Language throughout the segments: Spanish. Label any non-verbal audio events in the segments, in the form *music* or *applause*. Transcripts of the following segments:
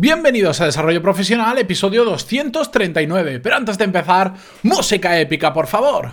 Bienvenidos a Desarrollo Profesional, episodio 239. Pero antes de empezar, música épica, por favor.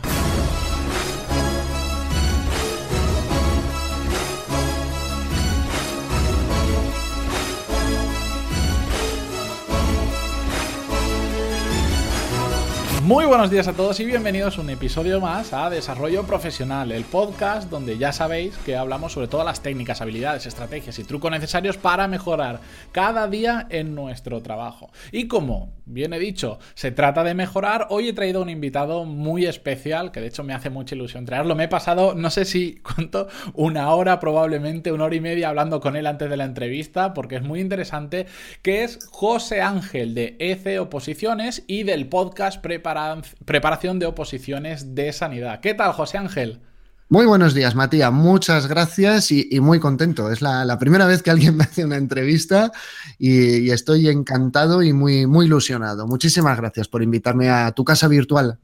Muy buenos días a todos y bienvenidos a un episodio más a Desarrollo Profesional, el podcast donde ya sabéis que hablamos sobre todas las técnicas, habilidades, estrategias y trucos necesarios para mejorar cada día en nuestro trabajo. Y como bien he dicho, se trata de mejorar, hoy he traído un invitado muy especial que de hecho me hace mucha ilusión traerlo. Me he pasado, no sé si *laughs* cuánto, una hora probablemente, una hora y media hablando con él antes de la entrevista porque es muy interesante, que es José Ángel de ECE Oposiciones y del podcast Prepara preparación de oposiciones de sanidad. ¿Qué tal, José Ángel? Muy buenos días, Matías. Muchas gracias y, muy contento. Es la, primera vez que alguien *laughs* me hace una entrevista y, estoy encantado y muy, muy ilusionado. Muchísimas gracias por invitarme a tu casa virtual.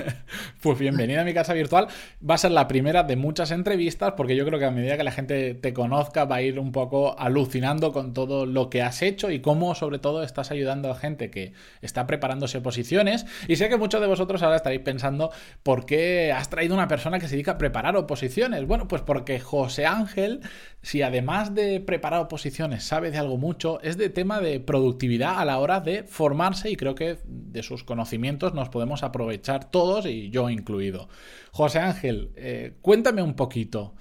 *laughs* pues bienvenida a mi casa virtual. Va a ser la primera de muchas entrevistas porque yo creo que a medida que la gente te conozca va a ir un poco alucinando con todo lo que has hecho y cómo sobre todo estás ayudando a gente que está preparándose posiciones. Y sé que muchos de vosotros ahora estaréis pensando por qué has traído una persona que se dedica a preparar oposiciones? Bueno, pues porque José Ángel, si además de preparar oposiciones sabe de algo mucho, es de tema de productividad a la hora de formarse y creo que de sus conocimientos nos podemos aprovechar todos y yo incluido. José Ángel, eh, cuéntame un poquito,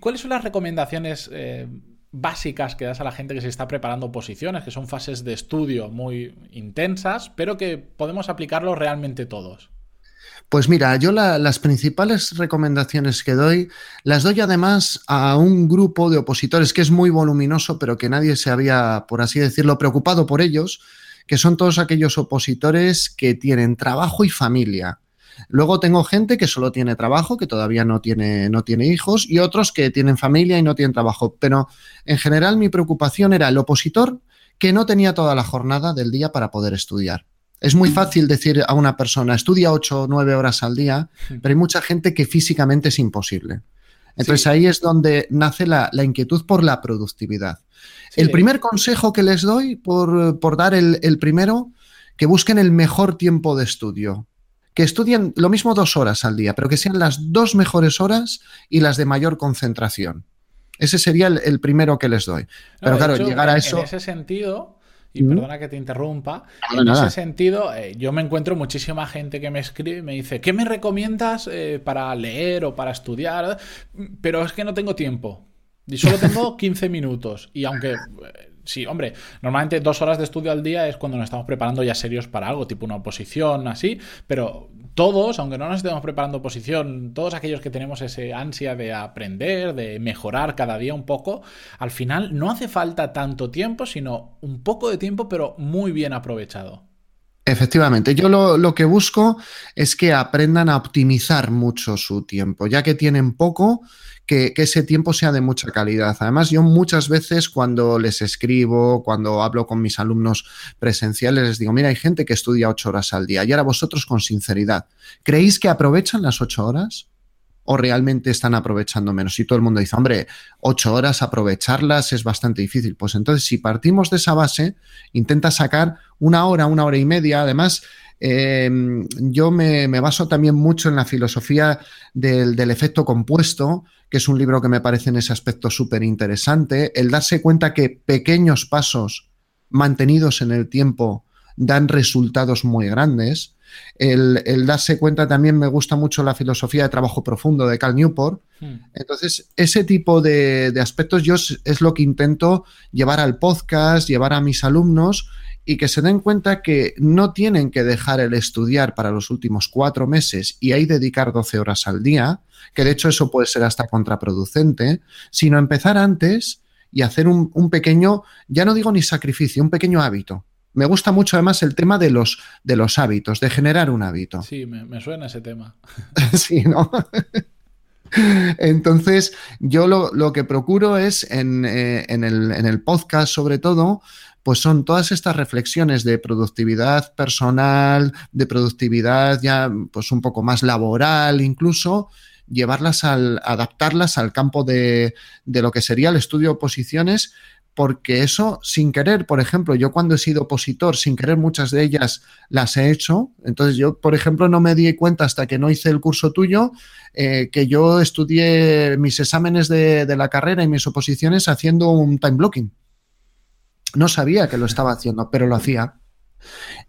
¿cuáles son las recomendaciones? Eh, básicas que das a la gente que se está preparando oposiciones, que son fases de estudio muy intensas, pero que podemos aplicarlo realmente todos. Pues mira, yo las principales recomendaciones que doy las doy además a un grupo de opositores que es muy voluminoso, pero que nadie se había, por así decirlo, preocupado por ellos, que son todos aquellos opositores que tienen trabajo y familia. Luego tengo gente que solo tiene trabajo, que todavía no tiene, no tiene hijos, y otros que tienen familia y no tienen trabajo. Pero en general mi preocupación era el opositor que no tenía toda la jornada del día para poder estudiar. Es muy fácil decir a una persona, estudia 8 o 9 horas al día, pero hay mucha gente que físicamente es imposible. Entonces ahí es donde nace la, inquietud por la productividad. El primer consejo que les doy, por, dar el, el, primero, que busquen el mejor tiempo de estudio. Que estudien lo mismo dos horas al día, pero que sean las dos mejores horas y las de mayor concentración. Ese sería el, primero que les doy. Pero claro, llegar a eso. En ese sentido, y perdona que te interrumpa, en ese sentido, eh, yo me encuentro muchísima gente que me escribe y me dice, ¿qué me recomiendas eh, para leer o para estudiar? Pero es que no tengo tiempo. Y solo tengo *laughs* 15 minutos. Y aunque eh, sí, hombre, normalmente dos horas de estudio al día es cuando nos estamos preparando ya serios para algo, tipo una oposición, así, pero todos, aunque no nos estemos preparando posición, todos aquellos que tenemos ese ansia de aprender, de mejorar cada día un poco, al final no hace falta tanto tiempo, sino un poco de tiempo, pero muy bien aprovechado. Efectivamente, yo lo, que busco es que aprendan a optimizar mucho su tiempo, ya que tienen poco, que, ese tiempo sea de mucha calidad. Además, yo muchas veces cuando les escribo, cuando hablo con mis alumnos presenciales, les digo, mira, hay gente que estudia ocho horas al día y ahora vosotros con sinceridad, ¿creéis que aprovechan las ocho horas? o realmente están aprovechando menos. Y todo el mundo dice, hombre, ocho horas aprovecharlas es bastante difícil. Pues entonces, si partimos de esa base, intenta sacar una hora, una hora y media. Además, em, yo me, baso también mucho en la filosofía del, del, efecto compuesto, que es un libro que me parece en ese aspecto súper interesante. El darse cuenta que pequeños pasos mantenidos en el tiempo dan resultados muy grandes. El, darse cuenta también me gusta mucho la filosofía de trabajo profundo de Cal Newport. Hmm. Entonces, ese tipo de, aspectos yo es, lo que intento llevar al podcast, llevar a mis alumnos y que se den cuenta que no tienen que dejar el estudiar para los últimos cuatro meses y ahí dedicar 12 horas al día, que de hecho eso puede ser hasta contraproducente, sino empezar antes y hacer un pequeño, ya no digo ni sacrificio, un pequeño hábito me gusta mucho además el tema de los, de los hábitos, de generar un hábito. Sí, me, suena ese tema. *laughs* sí, ¿no? *laughs* Entonces, yo lo, que procuro es en, eh, en, el, en, el, podcast, sobre todo, pues son todas estas reflexiones de productividad personal, de productividad ya pues un poco más laboral incluso, llevarlas al, adaptarlas al campo de, de lo que sería el estudio de oposiciones porque eso sin querer, por ejemplo, yo cuando he sido opositor, sin querer muchas de ellas las he hecho. Entonces yo, por ejemplo, no me di cuenta hasta que no hice el curso tuyo eh, que yo estudié mis exámenes de, de la carrera y mis oposiciones haciendo un time blocking. No sabía que lo estaba haciendo, pero lo hacía.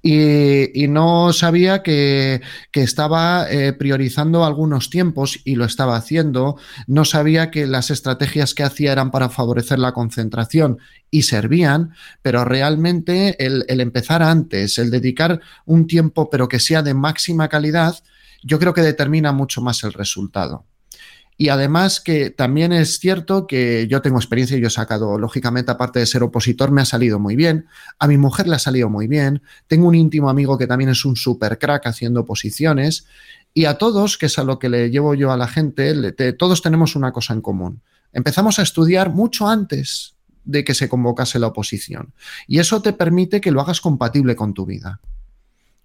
Y, no sabía que, estaba eh, priorizando algunos tiempos y lo estaba haciendo. No sabía que las estrategias que hacía eran para favorecer la concentración y servían, pero realmente el, el empezar antes, el dedicar un tiempo pero que sea de máxima calidad, yo creo que determina mucho más el resultado. Y además que también es cierto que yo tengo experiencia y yo he sacado, lógicamente, aparte de ser opositor, me ha salido muy bien. A mi mujer le ha salido muy bien. Tengo un íntimo amigo que también es un super crack haciendo oposiciones. Y a todos, que es a lo que le llevo yo a la gente, todos tenemos una cosa en común. Empezamos a estudiar mucho antes de que se convocase la oposición. Y eso te permite que lo hagas compatible con tu vida.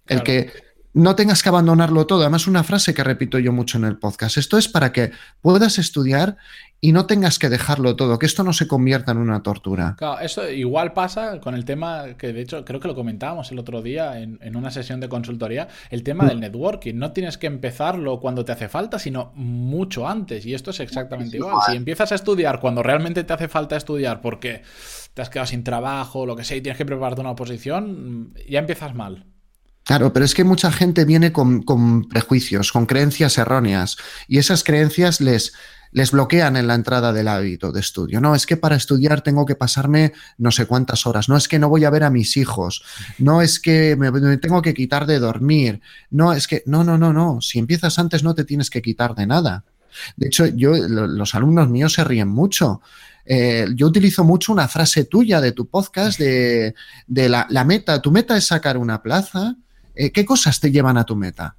El que no tengas que abandonarlo todo. Además, una frase que repito yo mucho en el podcast. Esto es para que puedas estudiar y no tengas que dejarlo todo, que esto no se convierta en una tortura. Claro, eso igual pasa con el tema que de hecho creo que lo comentábamos el otro día en, una sesión de consultoría, el tema del networking. No tienes que empezarlo cuando te hace falta, sino mucho antes. Y esto es exactamente igual. Si empiezas a estudiar cuando realmente te hace falta estudiar porque te has quedado sin trabajo, lo que sea, y tienes que prepararte una oposición, ya empiezas mal. Claro, pero es que mucha gente viene con, prejuicios, con creencias erróneas, y esas creencias les, les bloquean en la entrada del hábito de estudio. No, es que para estudiar tengo que pasarme no sé cuántas horas, no es que no voy a ver a mis hijos, no es que me, tengo que quitar de dormir, no, es que, no, no, no, no, si empiezas antes no te tienes que quitar de nada. De hecho, yo, los alumnos míos se ríen mucho. Eh, yo utilizo mucho una frase tuya de tu podcast de, la, la, meta. Tu meta es sacar una plaza eh, ¿qué cosas te llevan a tu meta?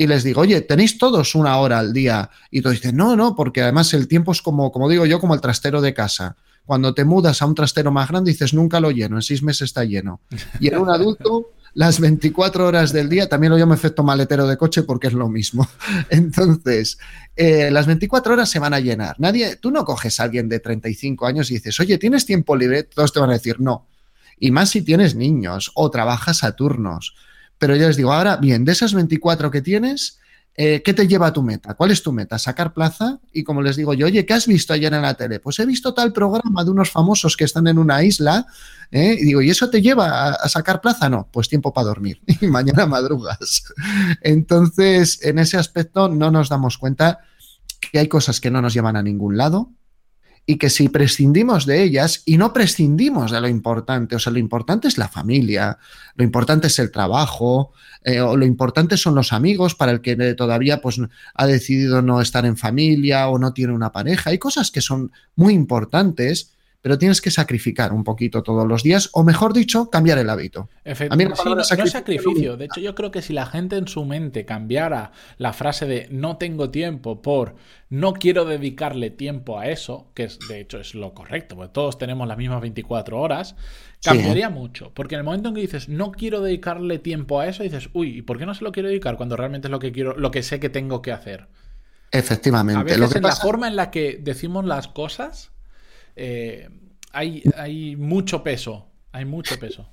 Y les digo, oye, tenéis todos una hora al día. Y tú dices, no, no, porque además el tiempo es como, como digo yo, como el trastero de casa. Cuando te mudas a un trastero más grande, dices, nunca lo lleno, en seis meses está lleno. Y en un adulto, *laughs* las 24 horas del día, también lo llamo efecto maletero de coche porque es lo mismo. *laughs* Entonces, eh, las 24 horas se van a llenar. Nadie, tú no coges a alguien de 35 años y dices, oye, ¿tienes tiempo libre? Todos te van a decir no. Y más si tienes niños o trabajas a turnos pero yo les digo, ahora bien, de esas 24 que tienes, eh, ¿qué te lleva a tu meta? ¿Cuál es tu meta? ¿Sacar plaza? Y como les digo yo, oye, ¿qué has visto ayer en la tele? Pues he visto tal programa de unos famosos que están en una isla, ¿eh? y digo, ¿y eso te lleva a, sacar plaza? No, pues tiempo para dormir, *laughs* y mañana madrugas. Entonces, en ese aspecto no nos damos cuenta que hay cosas que no nos llevan a ningún lado, y que si prescindimos de ellas y no prescindimos de lo importante, o sea, lo importante es la familia, lo importante es el trabajo, eh, o lo importante son los amigos para el que todavía pues, ha decidido no estar en familia o no tiene una pareja, hay cosas que son muy importantes pero tienes que sacrificar un poquito todos los días, o mejor dicho, cambiar el hábito. Efectivamente, sí, no, sacrificio, sacrificio. De hecho, yo creo que si la gente en su mente cambiara la frase de no tengo tiempo por no quiero dedicarle tiempo a eso, que es, de hecho es lo correcto, porque todos tenemos las mismas 24 horas, cambiaría mucho. Porque en el momento en que dices no quiero dedicarle tiempo a eso, dices, uy, ¿y por qué no se lo quiero dedicar cuando realmente es lo que quiero, lo que sé que tengo que hacer? Efectivamente. A veces lo que la forma en la que decimos las cosas eh, hay, hay mucho peso, hay mucho peso.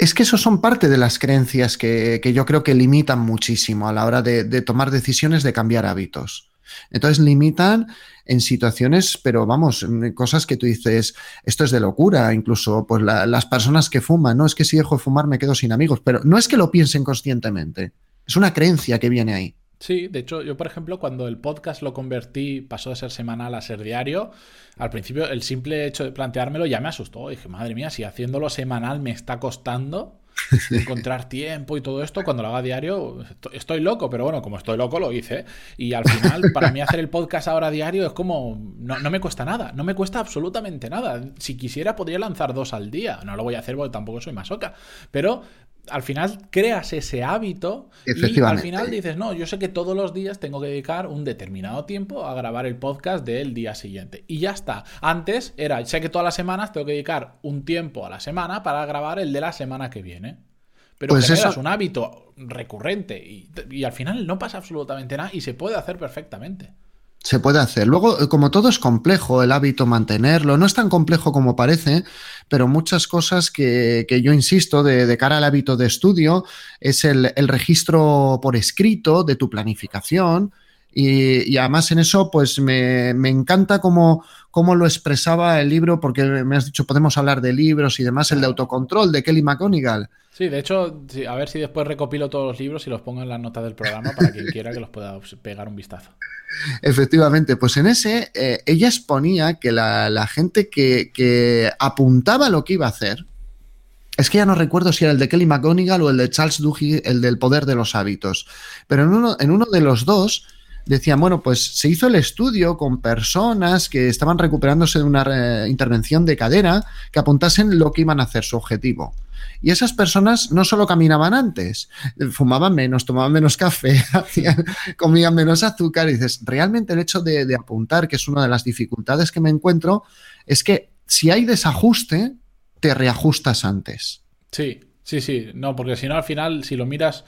Es que eso son parte de las creencias que, yo creo que limitan muchísimo a la hora de, tomar decisiones de cambiar hábitos. Entonces limitan en situaciones, pero vamos, cosas que tú dices, esto es de locura, incluso pues las personas que fuman, no es que si dejo de fumar me quedo sin amigos, pero no es que lo piensen conscientemente, es una creencia que viene ahí. Sí, de hecho, yo por ejemplo, cuando el podcast lo convertí, pasó de ser semanal a ser diario, al principio el simple hecho de planteármelo ya me asustó. Dije, madre mía, si haciéndolo semanal me está costando *laughs* encontrar tiempo y todo esto, cuando lo haga diario, estoy loco, pero bueno, como estoy loco lo hice. Y al final, para mí hacer el podcast ahora diario es como, no, no, me cuesta nada, no me cuesta absolutamente nada. Si quisiera podría lanzar dos al día, no lo voy a hacer porque tampoco soy masoca, pero al final creas ese hábito y al final dices, no, yo sé que todos los días tengo que dedicar un determinado tiempo a grabar el podcast del día siguiente. Y ya está. Antes era, sé que todas las semanas tengo que dedicar un tiempo a la semana para grabar el de la semana que viene. Pero pues generas un hábito recurrente y, y al final no pasa absolutamente nada y se puede hacer perfectamente. Se puede hacer. Luego, como todo es complejo, el hábito mantenerlo, no es tan complejo como parece, pero muchas cosas que, yo insisto de, cara al hábito de estudio es el, registro por escrito de tu planificación. Y, además en eso, pues me, encanta cómo, cómo, lo expresaba el libro, porque me has dicho, podemos hablar de libros y demás, el de autocontrol de Kelly McGonigal. Sí, de hecho, a ver si después recopilo todos los libros y los pongo en las notas del programa para quien quiera que los pueda pegar un vistazo. *laughs* Efectivamente, pues en ese eh, ella exponía que la, gente que, apuntaba lo que iba a hacer, es que ya no recuerdo si era el de Kelly McGonigal o el de Charles Duhigg, el del poder de los hábitos, pero en uno, en uno de los dos decían, bueno, pues se hizo el estudio con personas que estaban recuperándose de una eh, intervención de cadera que apuntasen lo que iban a hacer, su objetivo. Y esas personas no solo caminaban antes, fumaban menos, tomaban menos café, *laughs* comían menos azúcar. Y dices, realmente el hecho de, apuntar, que es una de las dificultades que me encuentro, es que si hay desajuste, te reajustas antes. Sí, sí, sí. No, porque si no, al final, si lo miras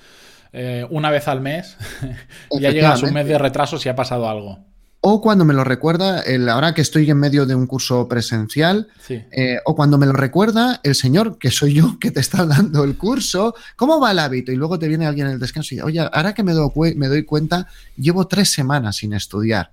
eh, una vez al mes, *laughs* ya llegas un mes de retraso si ha pasado algo. O cuando me lo recuerda, el, ahora que estoy en medio de un curso presencial, eh, o cuando me lo recuerda el señor, que soy yo, que te está dando el curso, ¿cómo va el hábito? Y luego te viene alguien en el descanso y dice, oye, ahora que me doy, me doy cuenta, llevo tres semanas sin estudiar.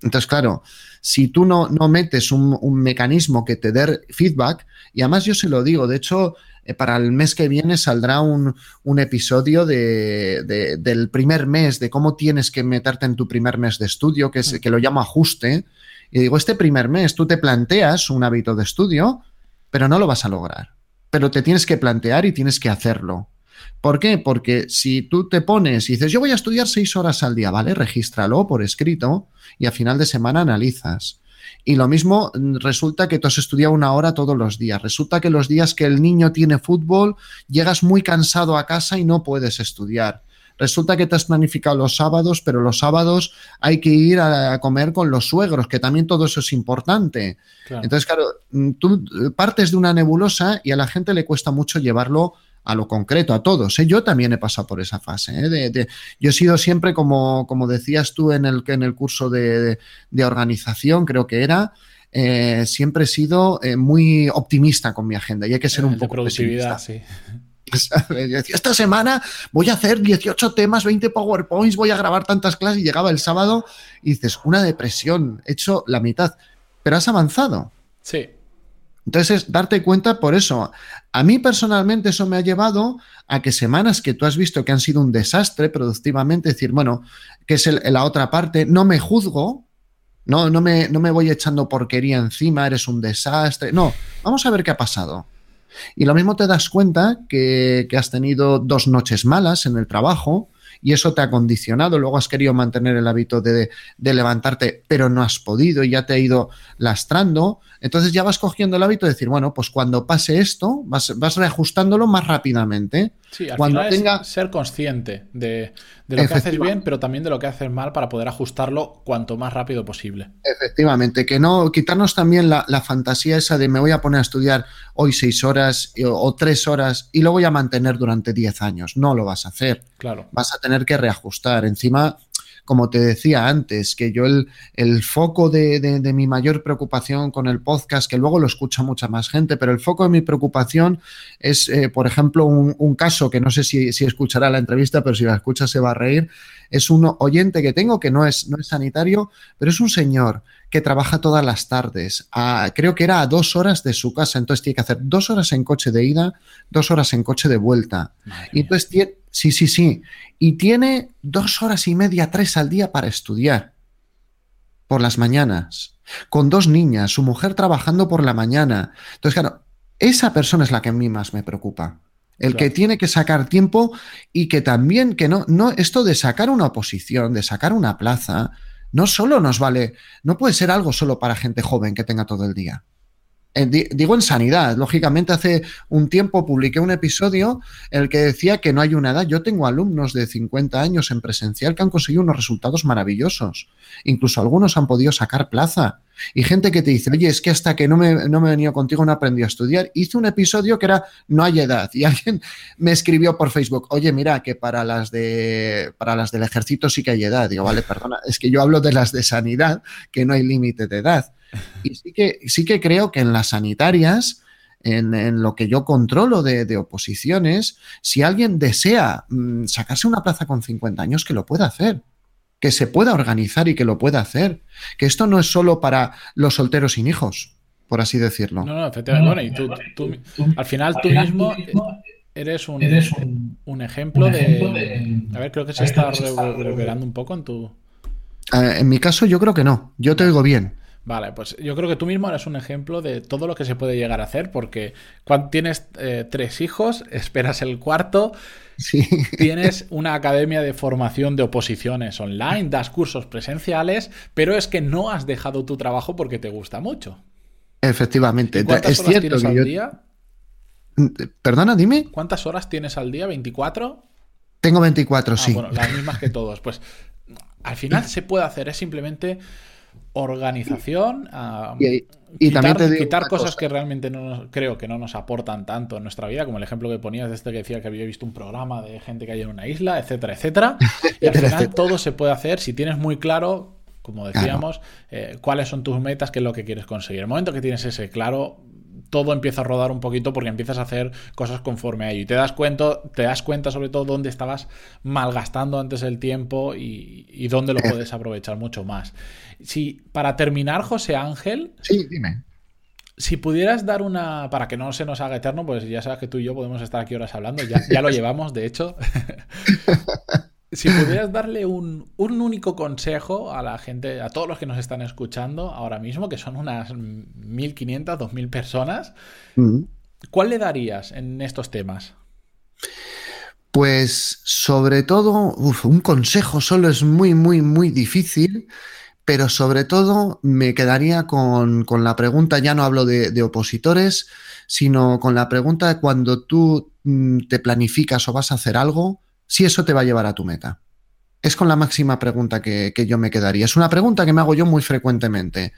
Entonces, claro, si tú no, no metes un, un, mecanismo que te dé feedback, y además yo se lo digo, de hecho, para el mes que viene saldrá un, episodio de, del primer mes, de cómo tienes que meterte en tu primer mes de estudio, que, es, que lo llamo ajuste. Y digo, este primer mes tú te planteas un hábito de estudio, pero no lo vas a lograr. Pero te tienes que plantear y tienes que hacerlo. ¿Por qué? Porque si tú te pones y dices, yo voy a estudiar seis horas al día, ¿vale? Regístralo por escrito y a final de semana analizas. Y lo mismo mm, resulta que tú has estudiado una hora todos los días. Resulta que los días que el niño tiene fútbol, llegas muy cansado a casa y no puedes estudiar. Resulta que te has planificado los sábados, pero los sábados hay que ir a comer con los suegros, que también todo eso es importante. Entonces, claro, mm, tú partes de una nebulosa y a la gente le cuesta mucho llevarlo a lo concreto, a todos. ¿eh? Yo también he pasado por esa fase. ¿eh? De, yo he sido siempre, como, como decías tú en el, en el curso de, organización, creo que era, eh, siempre he sido muy optimista con mi agenda y hay que ser un poco productividad, sí. *laughs* Esta semana voy a hacer 18 temas, 20 PowerPoints, voy a grabar tantas clases y llegaba el sábado y dices, una depresión, he hecho la mitad, pero has avanzado. Sí. Entonces, darte cuenta por eso. A mí personalmente eso me ha llevado a que semanas que tú has visto que han sido un desastre productivamente, decir, bueno, que es la otra parte, no me juzgo, no, no, me, no me voy echando porquería encima, eres un desastre. No, vamos a ver qué ha pasado. Y lo mismo te das cuenta que, que has tenido dos noches malas en el trabajo, y eso te ha condicionado. Luego has querido mantener el hábito de, levantarte, pero no has podido y ya te ha ido lastrando. Entonces ya vas cogiendo el hábito de decir, bueno, pues cuando pase esto, vas, vas reajustándolo más rápidamente. Sí, al cuando tenga... ser consciente de, lo que haces bien, pero también de lo que haces mal para poder ajustarlo cuanto más rápido posible. Efectivamente, que no quitarnos también la, fantasía esa de me voy a poner a estudiar hoy seis horas o, tres horas y lo voy a mantener durante diez años. No lo vas a hacer. Claro. Vas a tener que reajustar. Encima, como te decía antes, que yo el, el foco de, de, mi mayor preocupación con el podcast, que luego lo escucha mucha más gente, pero el foco de mi preocupación es, eh, por ejemplo, un, un, caso que no sé si, si, escuchará la entrevista, pero si la escucha se va a reír. Es un oyente que tengo que no es, no es sanitario, pero es un señor que trabaja todas las tardes. creo que era a dos horas de su casa, entonces tiene que hacer dos horas en coche de ida, dos horas en coche de vuelta. y entonces tiene Sí, sí, sí. Y tiene dos horas y media, tres al día para estudiar. Por las mañanas. Con dos niñas, su mujer trabajando por la mañana. Entonces, claro, esa persona es la que a mí más me preocupa. El que tiene que sacar tiempo y que también, que no, no, esto de sacar una oposición, de sacar una plaza, no solo nos vale, no puede ser algo solo para gente joven que tenga todo el día. Eh, digo en sanidad, lógicamente hace un tiempo publiqué un episodio en el que decía que no hay una edad. Yo tengo alumnos de 50 años en presencial que han conseguido unos resultados maravillosos. Incluso algunos han podido sacar plaza. Y gente que te dice, oye, es que hasta que no me, no me he venido contigo no aprendí a estudiar. Hice un episodio que era No hay edad. Y *laughs* alguien me escribió por Facebook, oye, mira, que para las, de, para las del ejército sí que hay edad. Digo, vale, perdona, es que yo hablo de las de sanidad, que no hay límite de edad. Y sí que, sí que creo que en las sanitarias en, lo que yo controlo de, oposiciones, si alguien desea mm, sacarse una plaza con 50 años, que lo pueda hacer, que se pueda organizar y que lo pueda hacer, que esto no es solo para los solteros sin hijos, por así decirlo. No, no, efectivamente. Bueno, y tú, al final tú mismo eres un, un, ejemplo, de, A ver, creo que se está reverberando un poco en tu... Eh, en mi caso yo creo que no, yo te oigo bien. Vale, pues yo creo que tú mismo eres un ejemplo de todo lo que se puede llegar a hacer, porque cuando tienes eh, tres hijos, *laughs* esperas el cuarto, tienes *laughs* una academia de formación de oposiciones online, das cursos presenciales, pero es que no has dejado tu trabajo porque te gusta mucho. Efectivamente, es cierto tienes al día? Perdona, dime. ¿Cuántas horas tienes al día? ¿24? Tengo 24, ah, sí. Bueno, las mismas que *laughs* todos. Pues al final se puede hacer, es simplemente organización, y, quitar, también quitar cosas que realmente no creo que no nos aportan tanto en nuestra vida, como el ejemplo que ponías de este que decía que había visto un programa de gente que hay en una isla, etcétera, etcétera. *laughs* Y al final todo se puede hacer si tienes muy claro, como decíamos, eh, cuáles son tus metas, qué es lo que quieres conseguir. El momento que tienes ese claro, todo empieza a rodar un poquito porque empiezas a hacer cosas conforme a ello. Y te das cuenta, te das cuenta sobre todo dónde estabas malgastando antes el tiempo y, y dónde lo puedes aprovechar mucho más. Si, para terminar, José Ángel. Sí, dime. Si pudieras dar una. Para que no se nos haga eterno, pues ya sabes que tú y yo podemos estar aquí horas hablando. Ya, ya lo *laughs* llevamos, de hecho. *laughs* si pudieras darle un, único consejo a la gente, a todos los que nos están escuchando ahora mismo, que son unas 1.500, 2.000 personas, ¿cuál le darías en estos temas? Pues sobre todo, un consejo solo es muy, muy, muy difícil, pero sobre todo me quedaría con, la pregunta, ya no hablo de, opositores, sino con la pregunta de cuando tú mm, te planificas o vas a hacer algo, si eso te va a llevar a tu meta. Es con la máxima pregunta que, yo me quedaría. Es una pregunta que me hago yo muy frecuentemente.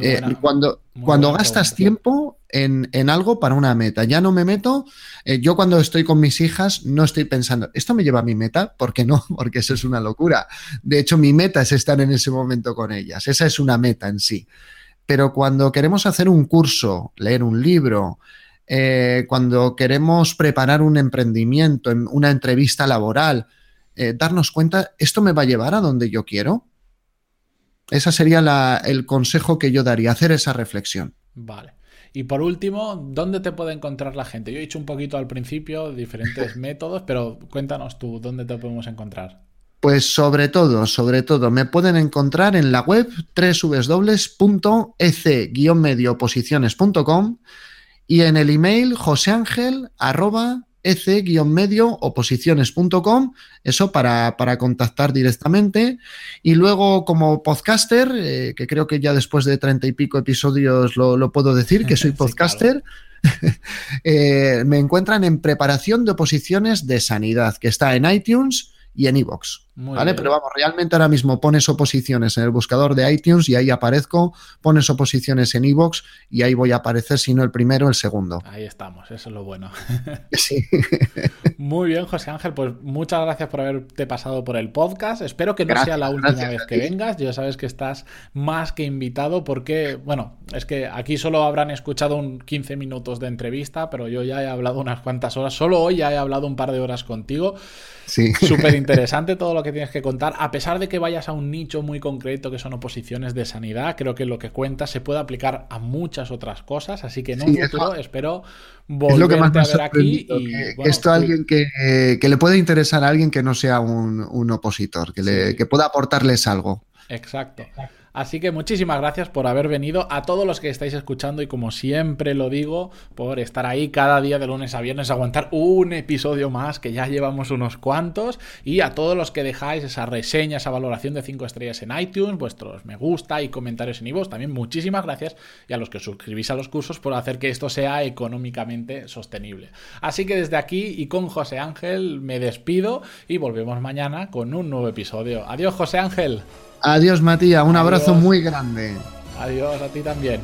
Eh, cuando cuando gastas tiempo en, algo para una meta, ya no me meto, eh, yo cuando estoy con mis hijas no estoy pensando, ¿esto me lleva a mi meta? ¿Por qué no? *laughs* Porque eso es una locura. De hecho, mi meta es estar en ese momento con ellas. Esa es una meta en sí. Pero cuando queremos hacer un curso, leer un libro, eh, cuando queremos preparar un emprendimiento, una entrevista laboral, eh, darnos cuenta, ¿esto me va a llevar a donde yo quiero? Ese sería el consejo que yo daría, hacer esa reflexión. Vale. Y por último, ¿dónde te puede encontrar la gente? Yo he dicho un poquito al principio diferentes *laughs* métodos, pero cuéntanos tú, ¿dónde te podemos encontrar? Pues sobre todo, sobre todo, me pueden encontrar en la web www.ec-medioposiciones.com y en el email joseangel ec-medio oposiciones.com, eso para, para, contactar directamente. Y luego como podcaster, eh, que creo que ya después de treinta y pico episodios lo, puedo decir, que soy *laughs* podcaster. *laughs* Eh, me encuentran en preparación de oposiciones de sanidad, que está en iTunes y en iVoox. ¿Vale? Pero vamos, realmente ahora mismo pones oposiciones en el buscador de iTunes y ahí aparezco, pones oposiciones en iVoox y ahí voy a aparecer, si no el primero, el segundo. Ahí estamos, eso es lo bueno. *laughs* sí. *laughs* Muy bien, José Ángel, pues muchas gracias por haberte pasado por el podcast. Espero que no sea la última vez que vengas. Ya sabes que estás más que invitado porque, bueno, es que aquí solo habrán escuchado un 15 minutos de entrevista, pero yo ya he hablado unas cuantas horas. Solo hoy ya he hablado un par de horas contigo. Sí. Súper interesante *laughs* todo lo que tienes que contar. A pesar de que vayas a un nicho muy concreto que son oposiciones de sanidad, creo que lo que cuentas se puede aplicar a muchas otras cosas. Así que en un futuro espero volverte a ver aquí. Y, esto alguien que, le puede interesar a alguien que no sea un, opositor, que, le, que pueda aportarles algo. Exacto. Así que muchísimas gracias por haber venido, a todos los que estáis escuchando y como siempre lo digo, por estar ahí cada día de lunes a viernes, aguantar un episodio más, que ya llevamos unos cuantos, y a todos los que dejáis esa reseña, esa valoración de 5 estrellas en iTunes, vuestros me gusta y comentarios en iVoox, también muchísimas gracias, y a los que os suscribís a los cursos por hacer que esto sea económicamente sostenible. Así que desde aquí y con José Ángel me despido y volvemos mañana con un nuevo episodio. Adiós José Ángel. Adiós, Matías. Un abrazo muy grande. Adiós, a ti también.